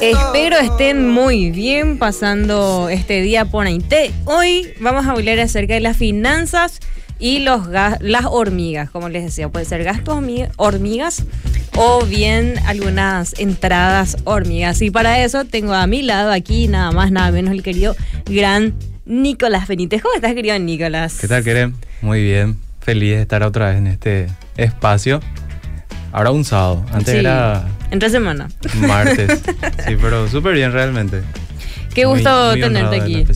Espero estén muy bien pasando este día por ahí. Hoy vamos a hablar acerca de las finanzas y los las hormigas, como les decía, puede ser gastos hormigas o bien algunas entradas hormigas. Y para eso tengo a mi lado aquí nada más, nada menos el querido gran Nicolás Benítez. ¿Cómo estás, querido Nicolás? ¿Qué tal, Kerem? Muy bien. Feliz de estar otra vez en este espacio. Ahora un sábado. Antes era. Entre semana. Martes. sí, pero súper bien realmente. Qué gusto tenerte aquí.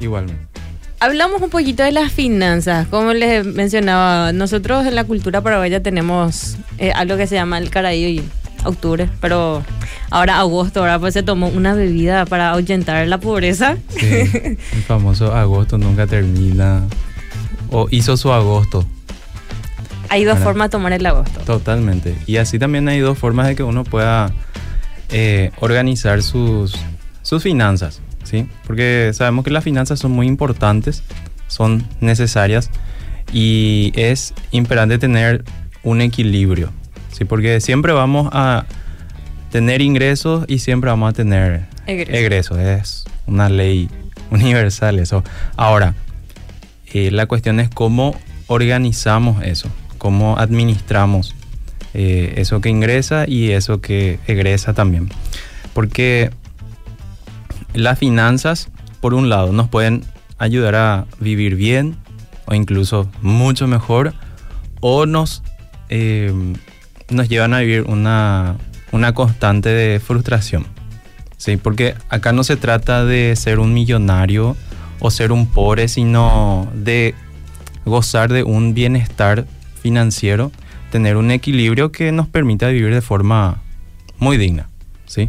Igualmente. Hablamos un poquito de las finanzas. Como les mencionaba, nosotros en la cultura paraguaya tenemos eh, algo que se llama el caraío y octubre, pero ahora agosto, ahora pues se tomó una bebida para ahuyentar la pobreza. Sí, el famoso agosto nunca termina. O hizo su agosto. Hay dos formas de tomar el agosto. Totalmente. Y así también hay dos formas de que uno pueda eh, organizar sus, sus finanzas, ¿sí? Porque sabemos que las finanzas son muy importantes, son necesarias y es imperante tener un equilibrio, ¿sí? Porque siempre vamos a tener ingresos y siempre vamos a tener egresos. Es una ley universal eso. Ahora, eh, la cuestión es cómo organizamos eso cómo administramos eh, eso que ingresa y eso que egresa también. Porque las finanzas, por un lado, nos pueden ayudar a vivir bien o incluso mucho mejor, o nos, eh, nos llevan a vivir una, una constante de frustración. ¿sí? Porque acá no se trata de ser un millonario o ser un pobre, sino de gozar de un bienestar financiero, tener un equilibrio que nos permita vivir de forma muy digna, ¿sí?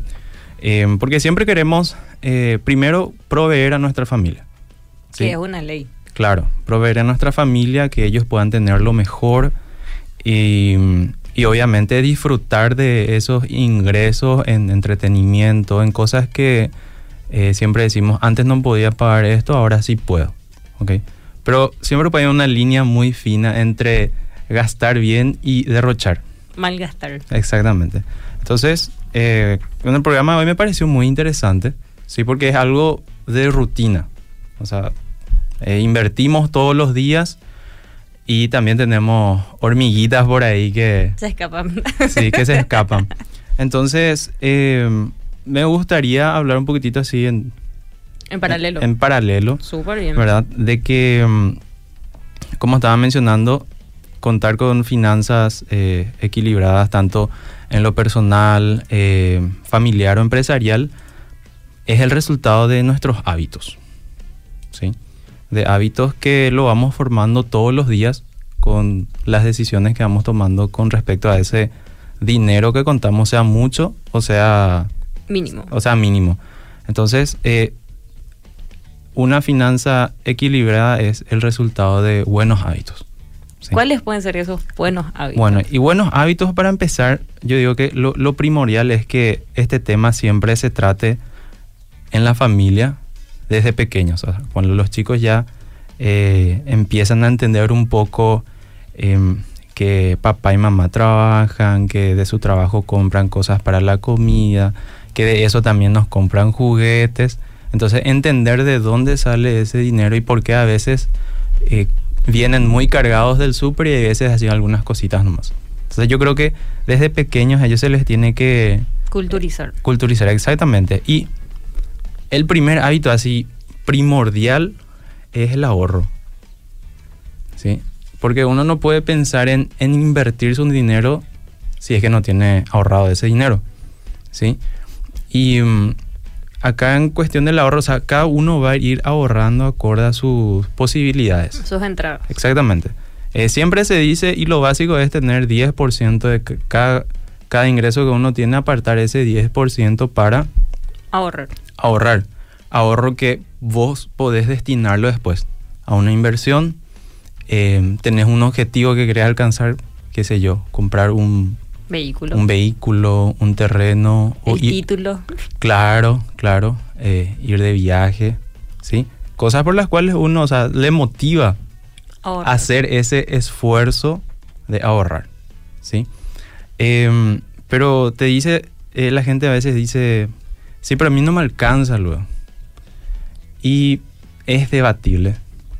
Em, porque siempre queremos, eh, primero, proveer a nuestra familia. ¿sí? Que es una ley. Claro, proveer a nuestra familia, que ellos puedan tener lo mejor y, y obviamente disfrutar de esos ingresos en entretenimiento, en cosas que eh, siempre decimos, antes no podía pagar esto, ahora sí puedo, ¿ok? Pero siempre haber una línea muy fina entre gastar bien y derrochar. Malgastar. Exactamente. Entonces, eh, en el programa de hoy me pareció muy interesante, sí, porque es algo de rutina. O sea, eh, invertimos todos los días y también tenemos hormiguitas por ahí que... Se escapan. Sí, que se escapan. Entonces, eh, me gustaría hablar un poquitito así en... En paralelo. En, paralelo. Súper bien. ¿Verdad? De que, mm, como estaba mencionando, contar con finanzas eh, equilibradas tanto en lo personal, eh, familiar o empresarial, es el resultado de nuestros hábitos. ¿sí? De hábitos que lo vamos formando todos los días con las decisiones que vamos tomando con respecto a ese dinero que contamos, sea mucho o sea mínimo. O sea, mínimo. Entonces, eh, una finanza equilibrada es el resultado de buenos hábitos. ¿Cuáles pueden ser esos buenos hábitos? Bueno, y buenos hábitos para empezar, yo digo que lo, primordial es que este tema siempre se trate en la familia desde pequeños. cuando los chicos ya eh, empiezan a entender un poco em, que papá y mamá trabajan, que de su trabajo compran cosas para la comida, que de eso también nos compran juguetes. Entonces, entender de dónde sale ese dinero y por qué a veces eh, vienen muy cargados del súper y a veces hacen algunas cositas nomás. Entonces yo creo que desde pequeños a ellos se les tiene que... Culturizar. Culturizar, exactamente. Y el primer hábito así primordial es el ahorro. ¿Sí? Porque uno no puede pensar en, en invertir su dinero si es que no tiene ahorrado ese dinero. ¿Sí? Y mm, acá en cuestión del ahorro, o sea, cada uno va a ir ahorrando acorde a sus posibilidades. Sus entradas. Exactamente. Eh, siempre se dice, y lo básico es tener 10% de cada, cada ingreso que uno tiene, apartar ese 10% para ahorrar. Ahorrar. Ahorro que vos podés destinarlo después a una inversión. Eh, tenés un objetivo que querés alcanzar, qué sé yo, comprar un Vehículo. Un vehículo, un terreno. El título. Claro, claro. Eh, ir de viaje, ¿sí? Cosas por las cuales uno, o sea, le motiva a hacer ese esfuerzo de ahorrar, ¿sí? Em, pero te dice, eh, la gente a veces dice, Sí, pero a mí no me alcanza luego. Y es debatible,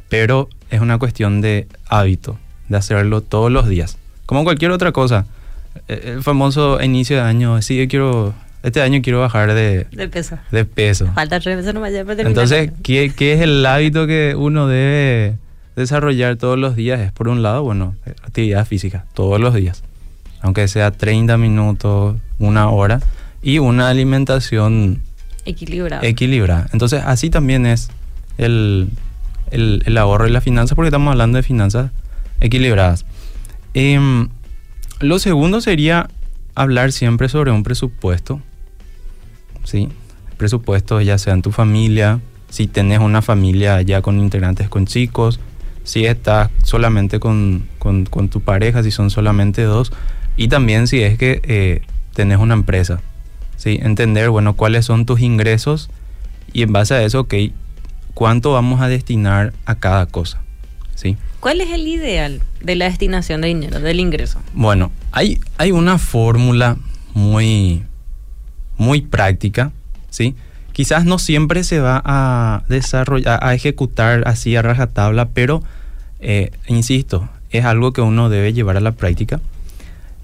pero es una cuestión de hábito, de hacerlo todos los días. Como cualquier otra cosa. Eh, El famoso inicio de año, sí, yo quiero, este año quiero bajar de, De peso. de peso. Falta tres veces nomás ya para terminar. Entonces, ¿qué, qué es el hábito que uno debe desarrollar todos los días? Es por un lado, bueno, actividad física, todos los días. Aunque sea 30 minutos, una hora, y una alimentación Equilibrado. equilibrada. Entonces, así también es el, el- el ahorro y la finanza, porque estamos hablando de finanzas equilibradas. Em, lo segundo sería hablar siempre sobre un presupuesto. ¿Sí? Presupuesto ya sea en tu familia, si tenés una familia ya con integrantes con chicos, si estás solamente con, con- con tu pareja, si son solamente dos, y también si es que eh, tenés una empresa. ¿sí? Entender, bueno, cuáles son tus ingresos y en base a eso, ok, cuánto vamos a destinar a cada cosa. ¿Sí? ¿Cuál es el ideal de la destinación de dinero, del ingreso? Bueno, hay, hay una fórmula muy, muy práctica, ¿sí? Quizás no siempre se va a desarrollar, a ejecutar así a rajatabla, pero, eh, insisto, es algo que uno debe llevar a la práctica,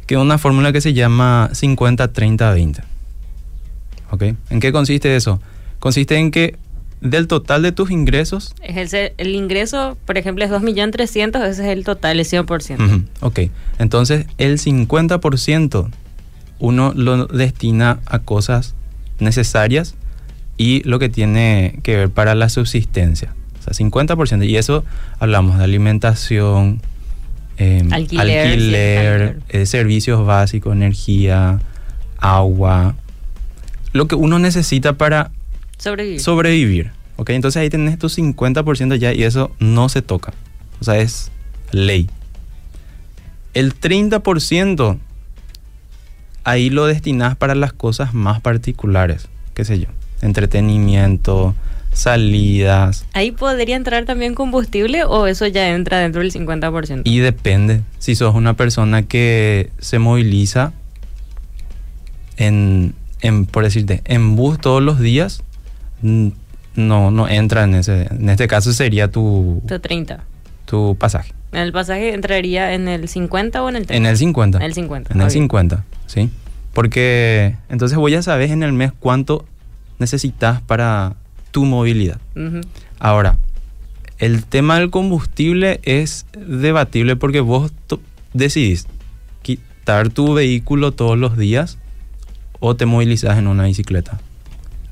que es una fórmula que se llama 50-30-20. ¿Ok? ¿En qué consiste eso? Consiste en que del total de tus ingresos, Es el, ingreso, por ejemplo, es 2.300.000, ese es el total, el 100%. Ujú, Ok, entonces el 50% uno lo destina a cosas necesarias y lo que tiene que ver para la subsistencia. O sea, 50%. Y eso hablamos de alimentación, eh, alquiler, alquiler. eh, servicios básicos, energía, agua. Lo que uno necesita para Sobrevivir. sobrevivir. ¿Ok? Entonces ahí tenés tu 50% ya y eso no se toca. O sea, es ley. El 30% ahí lo destinás para las cosas más particulares. ¿Qué sé yo? Entretenimiento, salidas. ¿Ahí podría entrar también combustible o eso ya entra dentro del 50%? Y depende. Si sos una persona que se moviliza en, en por decirte, en bus todos los días, no, no entra en ese. En este caso sería tu, Tu 30. tu pasaje. ¿En el pasaje entraría en el 50 o en el 30? En el 50. En el 50. En el ok. 50, ¿sí? Porque entonces vos ya sabes en el mes cuánto necesitas para tu movilidad. Ahora, el tema del combustible es debatible porque vos decidís quitar tu vehículo todos los días o te movilizas en una bicicleta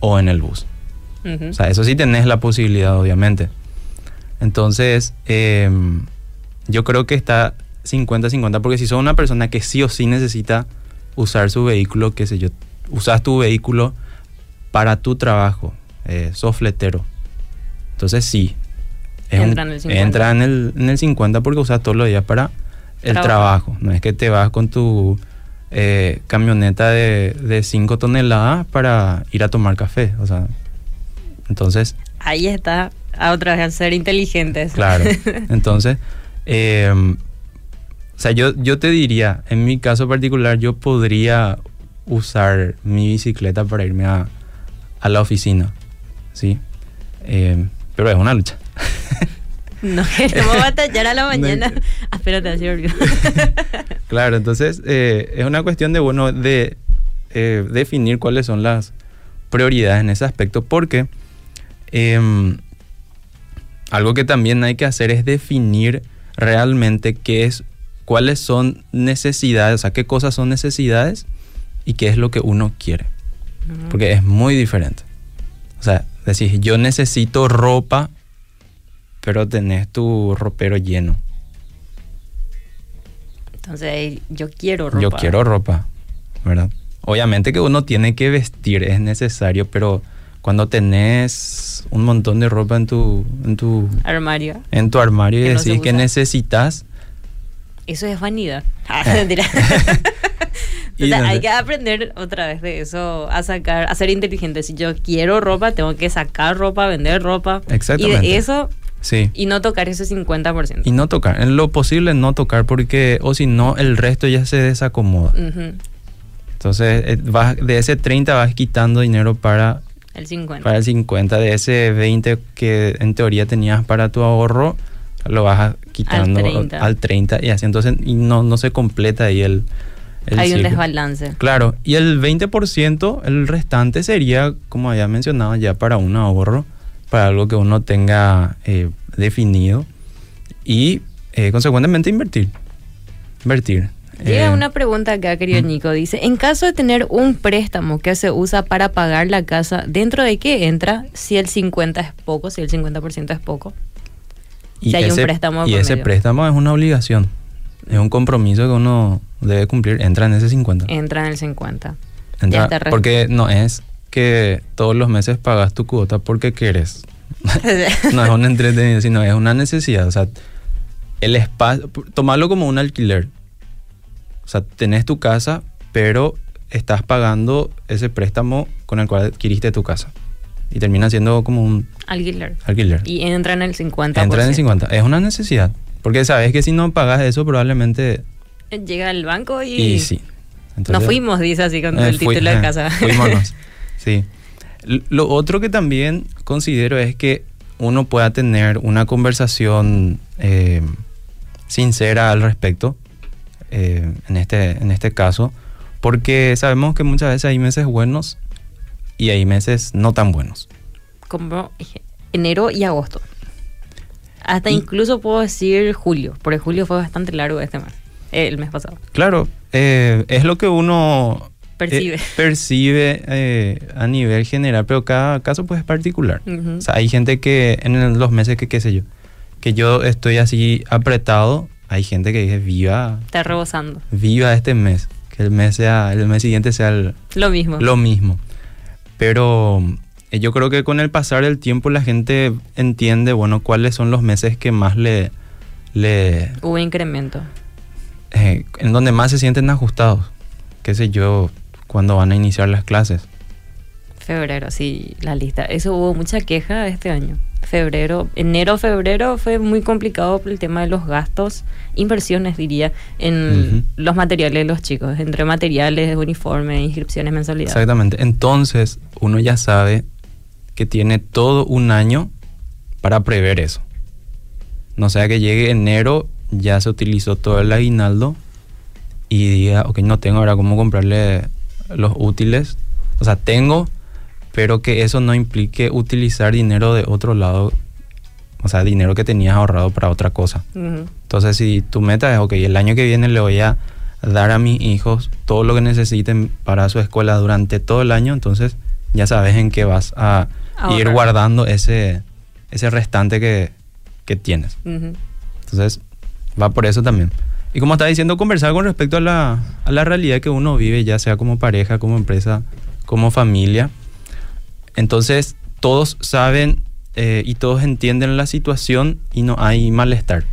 o en el bus. O sea, eso sí tenés la posibilidad, obviamente. Entonces, em, yo creo que está 50-50, porque si sos una persona que sí o sí necesita usar su vehículo, qué sé yo, usas tu vehículo para tu trabajo, eh, sos fletero. Entonces sí, es un- Entra en el 50. entra en el, en el 50 porque usas todos los días para el Trabajo. trabajo. No es que te vas con tu eh, camioneta de 5 toneladas para ir a tomar café. O sea, entonces, Ahí está, a otra vez, a ser inteligentes. claro. Entonces, eh, o sea, yo, yo te diría, en mi caso particular, yo podría usar mi bicicleta para irme a, a la oficina. ¿Sí? Eh, pero es una lucha. no queremos batallar a la mañana. No. Ah, espérate. Claro, entonces eh, es una cuestión de, bueno, de eh, definir cuáles son las prioridades en ese aspecto, porque em, algo que también hay que hacer es definir realmente qué es, cuáles son necesidades, o sea, qué cosas son necesidades y qué es lo que uno quiere, porque es muy diferente. O sea, decís, yo necesito ropa, pero tenés tu ropero lleno. Entonces, yo quiero ropa. Yo quiero ropa, ¿verdad? Obviamente que uno tiene que vestir, es necesario, pero cuando tenés un montón de ropa en tu, en tu, Armario. en tu armario y Que no decís que necesitas, Eso es vanidad. Ah. Y no hay que aprender otra vez de eso, a sacar, a ser inteligente. Si yo quiero ropa, tengo que sacar ropa, vender ropa. Y Exactamente. de eso, sí. y no tocar ese 50%. Y no tocar, en lo posible no tocar porque, o si no, el resto ya se desacomoda. Entonces, eh, vas, de ese 30 vas quitando dinero para El 50. para el 50 de ese 20 que en teoría tenías para tu ahorro lo vas quitando al 30, 30. y así entonces y no, no se completa ahí el, el Hay un desbalance. Claro, y el 20%, el restante sería, como había mencionado, ya para un ahorro, para algo que uno tenga eh, definido y eh, consecuentemente invertir. Invertir. Llega Eh, una pregunta acá, querido ¿Mm? Nico. Dice, en caso de tener un préstamo que se usa para pagar la casa, ¿dentro de qué entra si el 50 es poco, si el 50% es poco? y si hay un ese, préstamo y ese medio. préstamo es una obligación, es un compromiso que uno debe cumplir, entra en ese 50. Entra en el 50. Entra- ya porque no es que todos los meses pagas tu cuota porque quieres. no es un entretenimiento, sino es una necesidad. O sea, el espacio, tomarlo como un alquiler. O sea, tenés tu casa, pero estás pagando ese préstamo con el cual adquiriste tu casa. Y termina siendo como un Alquiler. alquiler. Y entra en el 50%. Entra en el 50. Es una necesidad. Porque sabes que si no pagas eso, probablemente. Llega al banco y... Y, sí. Nos Entonces- fuimos, dice así con Eh, el fui- título de casa. Fuímonos. Sí. Lo otro que también considero es que uno pueda tener una conversación eh, sincera al respecto, eh, en, este, en este caso, porque sabemos que muchas veces hay meses buenos y hay meses no tan buenos. Como enero y agosto. Hasta Y- incluso puedo decir julio, porque julio fue bastante largo este mes, eh, el mes pasado. Claro, eh, es lo que uno eh, Percibe. percibe eh, a nivel general, pero cada caso pues es particular. Ujú. O sea, hay gente que en los meses que, qué sé yo, que yo estoy así apretado, hay gente que dice, viva, Está rebosando. viva este mes, que el mes sea, el mes siguiente sea el- Lo mismo. lo mismo. Pero eh, yo creo que con el pasar del tiempo la gente entiende, bueno, cuáles son los meses que más le, le Hubo incremento. eh, en donde más se sienten ajustados, qué sé yo, cuando van a iniciar las clases. Febrero, sí, la lista. Eso hubo mucha queja este año. Febrero, enero, febrero fue muy complicado por el tema de los gastos, inversiones diría, en los materiales de los chicos, entre materiales, uniformes, inscripciones, mensualidades. Exactamente. Entonces, uno ya sabe que tiene todo un año para prever eso. No sea que llegue enero, ya se utilizó todo el aguinaldo y diga, ok, no tengo ahora cómo comprarle los útiles. O sea, tengo, pero que eso no implique utilizar dinero de otro lado. O sea, dinero que tenías ahorrado para otra cosa. Entonces, si tu meta es, ok, el año que viene le voy a dar a mis hijos todo lo que necesiten para su escuela durante todo el año, entonces ya sabes en qué vas a ir guardando ese, ese restante que, que tienes. Ujú. Entonces, va por eso también. Y como estaba diciendo, conversar con respecto a la, a la realidad que uno vive, ya sea como pareja, como empresa, como familia. Entonces, todos saben eh, y todos entienden la situación y no hay malestar.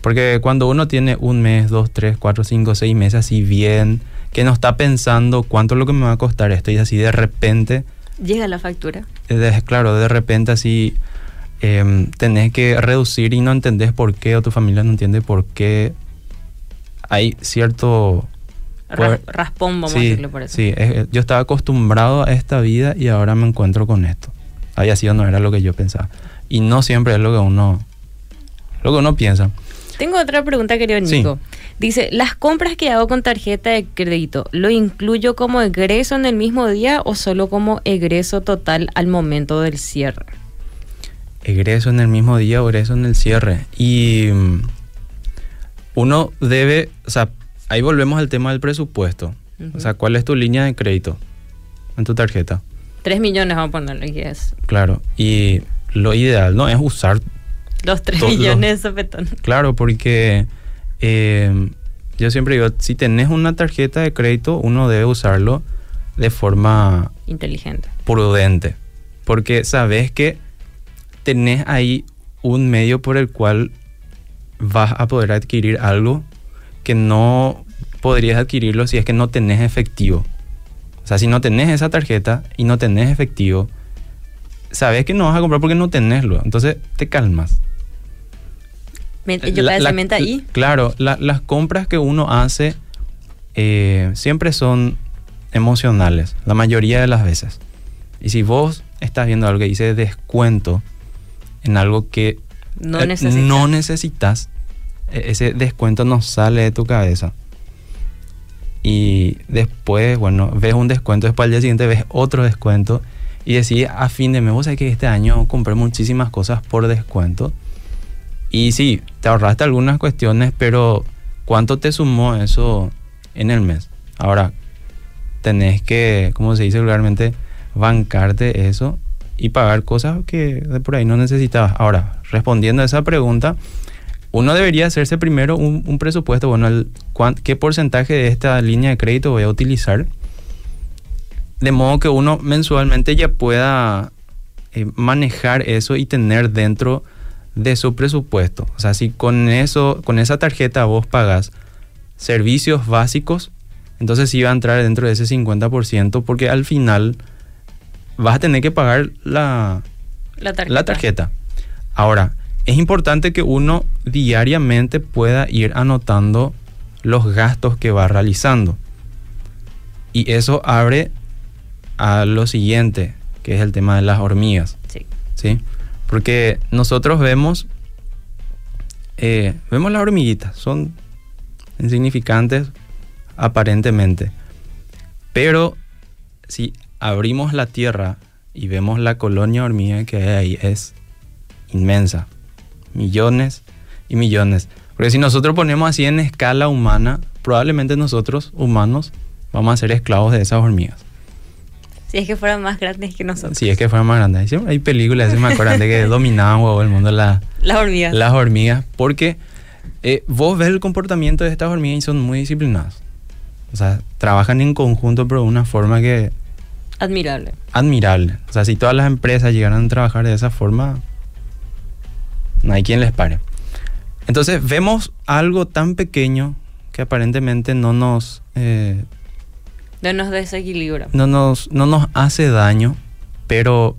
Porque cuando uno tiene un mes, dos, tres, cuatro, cinco, seis meses así bien, que no está pensando cuánto es lo que me va a costar esto y así de repente Llega la factura. eh, de- claro, de repente así em, tenés que reducir y no entendés por qué, o tu familia no entiende por qué. Hay cierto... Ras- Pues- raspón, vamos a sí, decirlo por eso. sí, es- yo estaba acostumbrado a esta vida y ahora me encuentro con esto. Había sido, no era lo que yo pensaba. Y no siempre es lo que uno, lo que uno piensa. Tengo otra pregunta, querido Sí. Nico. Dice, ¿las compras que hago con tarjeta de crédito, lo incluyo como egreso en el mismo día o solo como egreso total al momento del cierre? egreso en el mismo día o egreso en el cierre. Y mm, uno debe, o sea, ahí volvemos al tema del presupuesto. O sea, ¿cuál es tu línea de crédito en tu tarjeta? Tres millones vamos a ponerle que es. Claro, y lo ideal no es usar, Los tres Todo- millones de sopetón. claro, porque eh, yo siempre digo, si tenés una tarjeta de crédito, uno debe usarlo de forma Inteligente. prudente, porque sabes que tenés ahí un medio por el cual vas a poder adquirir algo que no podrías adquirirlo si es que no tenés efectivo. O sea, si no tenés esa tarjeta y no tenés efectivo, sabes que no vas a comprar porque no tenéslo. Entonces te calmas. Me- yo La- la- ahí. Claro, la- las compras que uno hace eh, siempre son emocionales, la mayoría de las veces. Y si vos estás viendo algo que dice descuento en algo que No eh, necesitas. no necesitas, ese descuento no sale de tu cabeza. Y después, bueno, ves un descuento, después al día siguiente ves otro descuento y decís a fin de mes, vos sabés que este año compré muchísimas cosas por descuento. Y sí, te ahorraste algunas cuestiones, pero ¿cuánto te sumó eso en el mes? Ahora, tenés que, como se dice vulgarmente, bancarte eso y pagar cosas que de por ahí no necesitabas. Ahora, respondiendo a esa pregunta, uno debería hacerse primero un, un presupuesto, bueno, el, qué porcentaje de esta línea de crédito voy a utilizar, de modo que uno mensualmente ya pueda eh, manejar eso y tener dentro de su presupuesto. O sea, si con eso, con esa tarjeta vos pagas servicios básicos, entonces sí va a entrar dentro de ese 50% porque al final vas a tener que pagar la, La tarjeta. la tarjeta. Ahora, es importante que uno diariamente pueda ir anotando los gastos que va realizando. Y eso abre a lo siguiente, que es el tema de las hormigas. Sí. ¿sí? Porque nosotros vemos, eh, vemos las hormiguitas, son insignificantes aparentemente. Pero si abrimos la tierra y vemos la colonia hormiga que hay ahí, es inmensa. Millones y millones. Porque si nosotros ponemos así en escala humana, probablemente nosotros, humanos, vamos a ser esclavos de esas hormigas. Si es que fueran más grandes que nosotros. Si es que fueran más grandes. Siempre Hay películas, se me acuerdan de que dominaban huevo, el mundo la- Las hormigas. las hormigas. Porque eh, vos ves el comportamiento de estas hormigas y son muy disciplinadas. O sea, trabajan en conjunto, pero de una forma que Admirable. admirable. O sea, si todas las empresas llegaran a trabajar de esa forma, no hay quien les pare. Entonces vemos algo tan pequeño que aparentemente no nos, eh, No nos desequilibra. no nos, no nos hace daño, pero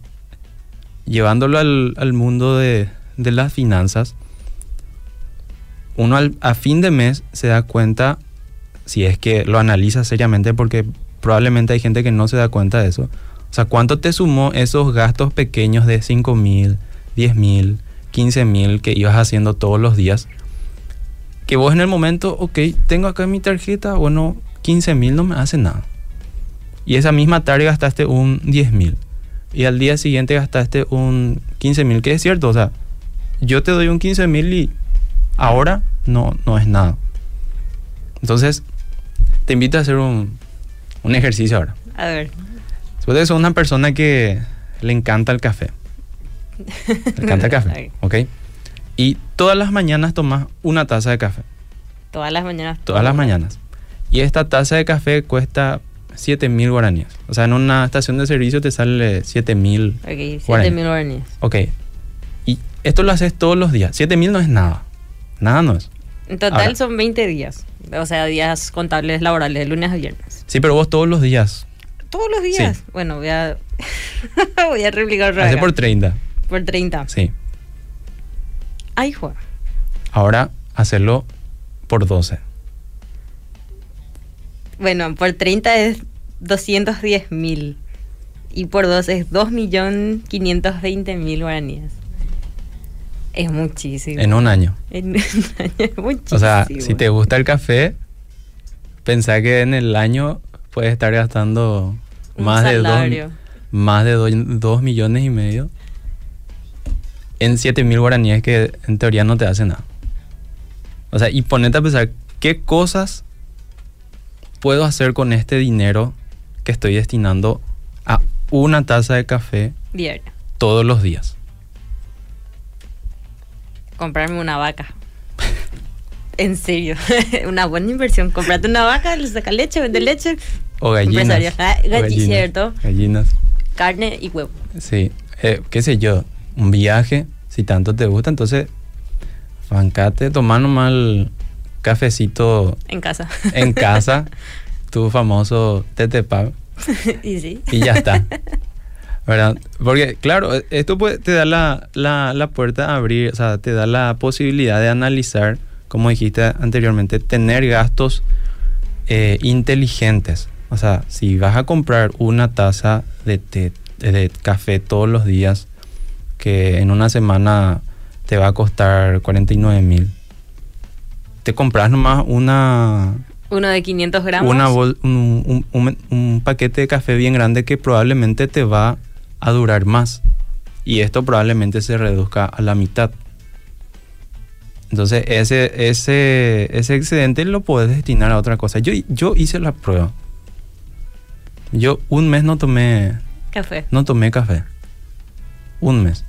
llevándolo al, al mundo de, de las finanzas, uno al- a fin de mes se da cuenta, si es que lo analiza seriamente, porque probablemente hay gente que no se da cuenta de eso. O sea, ¿cuánto te sumó esos gastos pequeños de 5 mil, 10 mil, 15 mil que ibas haciendo todos los días? Que vos en el momento, ok, tengo acá mi tarjeta, bueno, 15 mil no me hace nada. Y esa misma tarde gastaste un 10 mil. Y al día siguiente gastaste un 15 mil, que es cierto. O sea, yo te doy un 15 mil y ahora no, no es nada. Entonces, te invito a hacer un, un ejercicio ahora. A ver. Después de eso, una persona que le encanta el café. Le encanta el café, ¿ok? Y todas las mañanas tomas una taza de café. Todas las mañanas. Todas las mañanas. Y esta taza de café cuesta 7 mil guaraníes. O sea, en una estación de servicio te sale 7 mil. Ok, 7 Guaraní. mil guaraníes. Ok. Y esto lo haces todos los días. 7 mil no es nada. Nada no es. En total Ahora. son 20 días. O sea, días contables laborales, de lunes a viernes. Sí, pero vos todos los días. Todos los días. Sí. Bueno, voy a. voy a replicar Hace por 30. Por 30. Sí. Ay, Juan. Ahora hacerlo por 12. Bueno, por 30 es 210 mil. Y por 12 es 2.520.000 guaraníes. Es muchísimo. En un año. En un año es muchísimo. O sea, si te gusta el café, pensá que en el año puedes estar gastando Un más de, salario. dos, más de 2 millones y medio en 7 mil guaraníes que en teoría no te hace nada. O sea, y ponete a pensar, ¿qué cosas puedo hacer con este dinero que estoy destinando a una taza de café Diario. todos los días? Comprarme una vaca. en serio. una buena inversión. Comprate una vaca, le saca leche, vende leche. O gallinas. Ah. Gallinas. Carne y huevo. Sí, eh, qué sé yo, un viaje, si tanto te gusta, entonces bancate, toma nomás el cafecito En casa. en casa, tu famoso tetepab, y sí. y ya está. ¿Verdad? Porque, claro, eh, esto puede- te da la, la, la puerta a abrir, o sea, te da la posibilidad de analizar, como dijiste anteriormente, tener gastos eh, inteligentes. O sea, si vas a comprar una taza de, té- de café todos los días, que en una semana te va a costar 49 mil, te compras nomás una, Uno de 500 gramos. una bol- un, un- un- un paquete de café bien grande que probablemente te va a durar más. Y esto probablemente se reduzca a la mitad. Entonces ese, ese, ese excedente lo puedes destinar a otra cosa. Yo, yo hice la prueba. Yo un mes no tomé, Café. no tomé café. Un mes.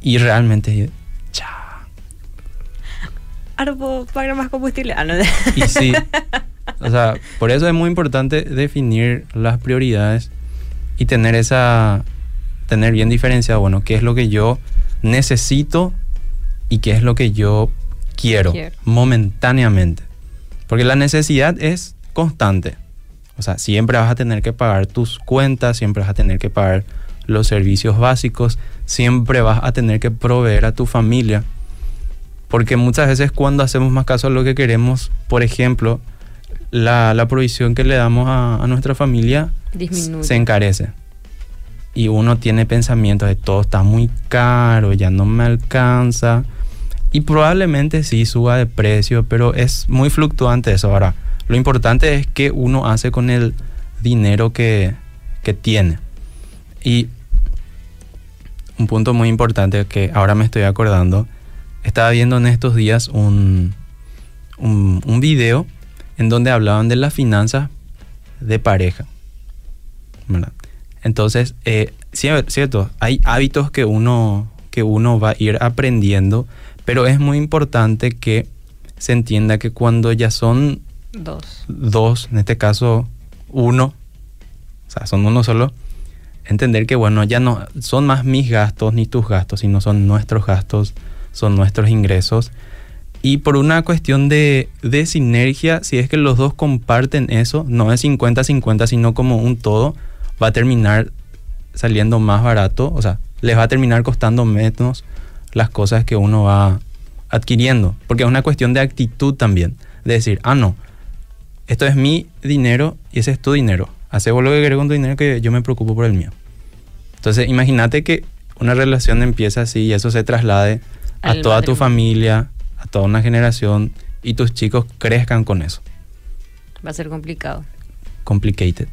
Y realmente, cha, Ahora puedo pagar más combustible. Ah, no. Y sí, o sea, por eso es muy importante definir las prioridades y tener esa, tener bien diferenciado, bueno, qué es lo que yo necesito y qué es lo que yo quiero, Quiero. momentáneamente. Porque la necesidad es constante. O sea, siempre vas a tener que pagar tus cuentas, siempre vas a tener que pagar los servicios básicos, siempre vas a tener que proveer a tu familia. Porque muchas veces cuando hacemos más caso a lo que queremos, por ejemplo, la, la provisión que le damos a, a nuestra familia Disminuye. se encarece. Y uno tiene pensamientos de todo está muy caro, ya no me alcanza. Y probablemente sí suba de precio, pero es muy fluctuante eso. Ahora, lo importante es que uno hace con el dinero que, que tiene. Y un punto muy importante que ahora me estoy acordando, estaba viendo en estos días un, un, un video en donde hablaban de las finanzas de pareja. ¿verdad? Entonces, eh, cier- cierto, hay hábitos que uno, que uno va a ir aprendiendo, pero es muy importante que se entienda que cuando ya son Dos. dos, en este caso uno, o sea, son uno solo, entender que, bueno, ya no son más mis gastos ni tus gastos, sino son nuestros gastos, son nuestros ingresos. Y por una cuestión de, de sinergia, si es que los dos comparten eso, no es 50-50, sino como un todo, va a terminar saliendo más barato, o sea, les va a terminar costando menos las cosas que uno va adquiriendo, porque es una cuestión de actitud también, de decir, ah, no, esto es mi dinero y ese es tu dinero. Hace vos lo que querés con tu dinero que yo me preocupo por el mío. Entonces, imagínate que una relación empieza así y eso se traslade a Al toda tu familia, a toda una generación y tus chicos crezcan con eso. Va a ser complicado. Complicated.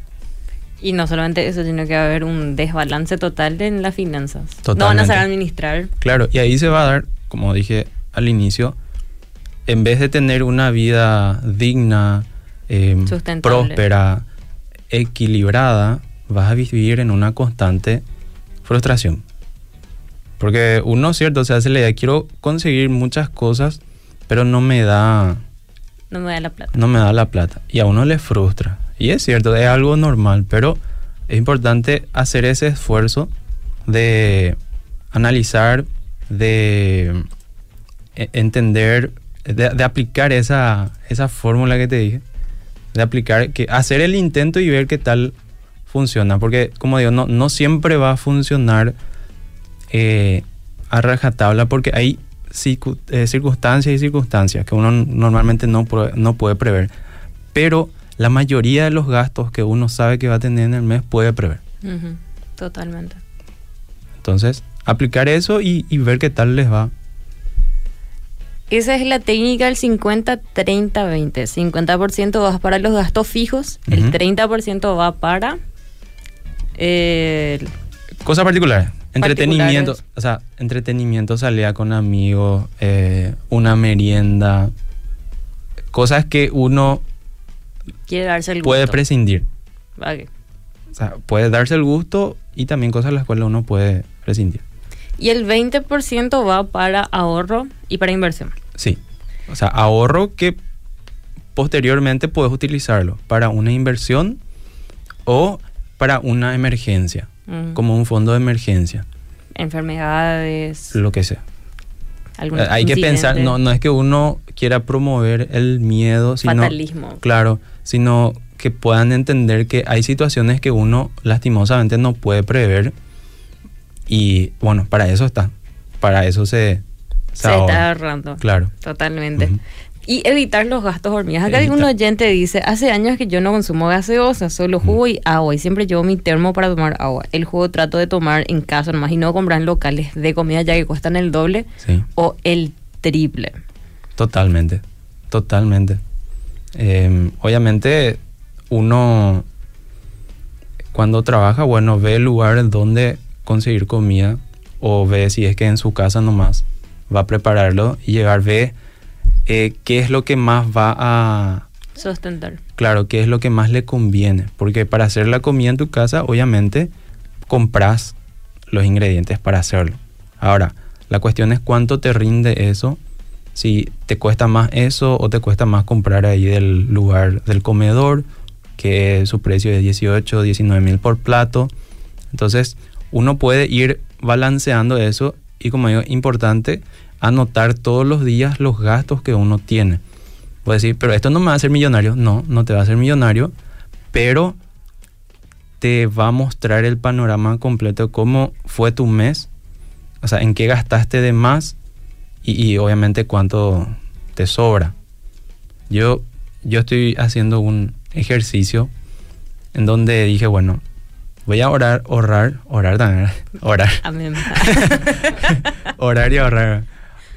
Y no solamente eso, sino que va a haber un desbalance total en las finanzas. No van a Totalmente. saber administrar. Claro, y ahí se va a dar, como dije al inicio, en vez de tener una vida digna, eh, próspera, equilibrada, vas a vivir en una constante frustración. Porque uno, cierto, se hace la idea, quiero conseguir muchas cosas, pero no me da, No me da la plata. no me da la plata. Y a uno le frustra. Y es cierto, es algo normal, pero es importante hacer ese esfuerzo de analizar, de e- entender, de, de aplicar esa, esa fórmula que te dije, de aplicar, que hacer el intento y ver qué tal funciona. Porque, como digo, no, no siempre va a funcionar eh, a rajatabla porque hay eh, circunstancias y circunstancias que uno normalmente no, no puede prever. Pero la mayoría de los gastos que uno sabe que va a tener en el mes puede prever. Totalmente. Entonces, aplicar eso y, y ver qué tal les va. Esa es la técnica del 50-30-20. 50% va para los gastos fijos, el Ujú. 30% va para eh, Cosas particulares. Entretenimiento. O sea, entretenimiento, salida con amigos, eh, una merienda. Cosas que uno quiere darse el puede gusto. prescindir. O sea, puede darse el gusto y también cosas las cuales uno puede prescindir. Y el 20% va para ahorro y para inversión. Sí. O sea, ahorro que posteriormente puedes utilizarlo para una inversión o para una emergencia, como un fondo de emergencia, Enfermedades, lo que sea. Hay que pensar, no, no es que uno quiera promover el miedo, sino, fatalismo. claro, sino que puedan entender que hay situaciones que uno lastimosamente no puede prever y bueno, para eso está, para eso se, se Se ahorra. está ahorrando. Claro. Totalmente. Y evitar los gastos hormigas. Acá hay un oyente dice, hace años que yo no consumo gaseosa, solo jugo y agua. Y siempre llevo mi termo para tomar agua. El jugo trato de tomar en casa nomás y no comprar en locales de comida ya que cuestan el doble Sí. o el triple. Totalmente, totalmente. Eh, obviamente uno cuando trabaja, bueno, ve el lugar donde conseguir comida o ve si es que en su casa nomás va a prepararlo y llegar, ve eh, qué es lo que más va a, Sustentar. claro, qué es lo que más le conviene. Porque para hacer la comida en tu casa, obviamente, compras los ingredientes para hacerlo. Ahora, la cuestión es cuánto te rinde eso. Si te cuesta más eso o te cuesta más comprar ahí del lugar del comedor, que su precio es 18, 19 mil por plato. Entonces, uno puede ir balanceando eso y como digo, importante anotar todos los días los gastos que uno tiene. Puede decir, pero esto no me va a hacer millonario. No, no te va a hacer millonario, pero te va a mostrar el panorama completo cómo fue tu mes, o sea, en qué gastaste de más y, y obviamente cuánto te sobra. Yo, yo estoy haciendo un ejercicio en donde dije, bueno, Voy a orar, orar, orar también. Orar. Amén. orar y ahorrar.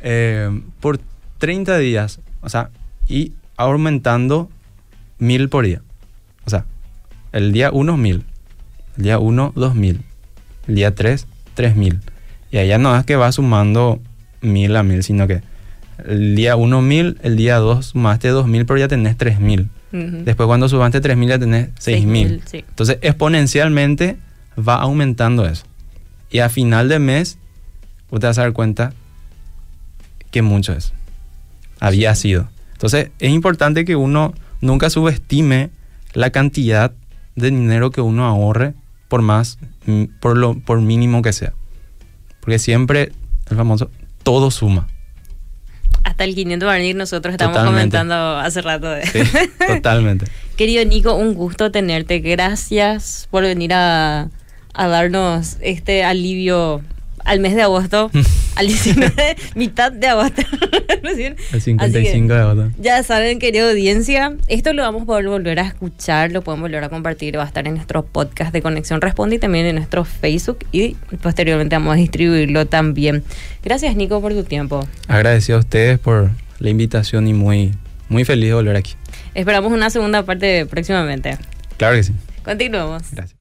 Eh, por 30 días. O sea, y aumentando mil por día. O sea, el día 1 mil. El día 1, 2000. El día 3, 3000. Y allá no es que va sumando mil a mil, sino que el día 1 mil, el día 2 sumaste 2000, pero ya tenés 3000. Después cuando subaste 3.000 ya tenés 6.000. Sí. Entonces exponencialmente va aumentando eso. Y a final de mes, vos te vas a dar cuenta que mucho es. Había sido. Entonces es importante que uno nunca subestime la cantidad de dinero que uno ahorre por más, mm, por, lo, por mínimo que sea. Porque siempre, el famoso, todo suma. Hasta el 500 barniz nosotros estamos Totalmente. comentando hace rato. de- Sí, totalmente. Querido Nico, un gusto tenerte. Gracias por venir a, a darnos este alivio al mes de agosto, al 19, mitad de agosto. Así 55 que, de agosto. Ya saben, querida audiencia, esto lo vamos a poder volver a escuchar, lo podemos volver a compartir, va a estar en nuestro podcast de Conexión Responde y también en nuestro Facebook y posteriormente vamos a distribuirlo también. Gracias Nico por tu tiempo. Agradecido a ustedes por la invitación y muy, muy feliz de volver aquí. Esperamos una segunda parte próximamente. Claro que sí. Continuamos. Gracias.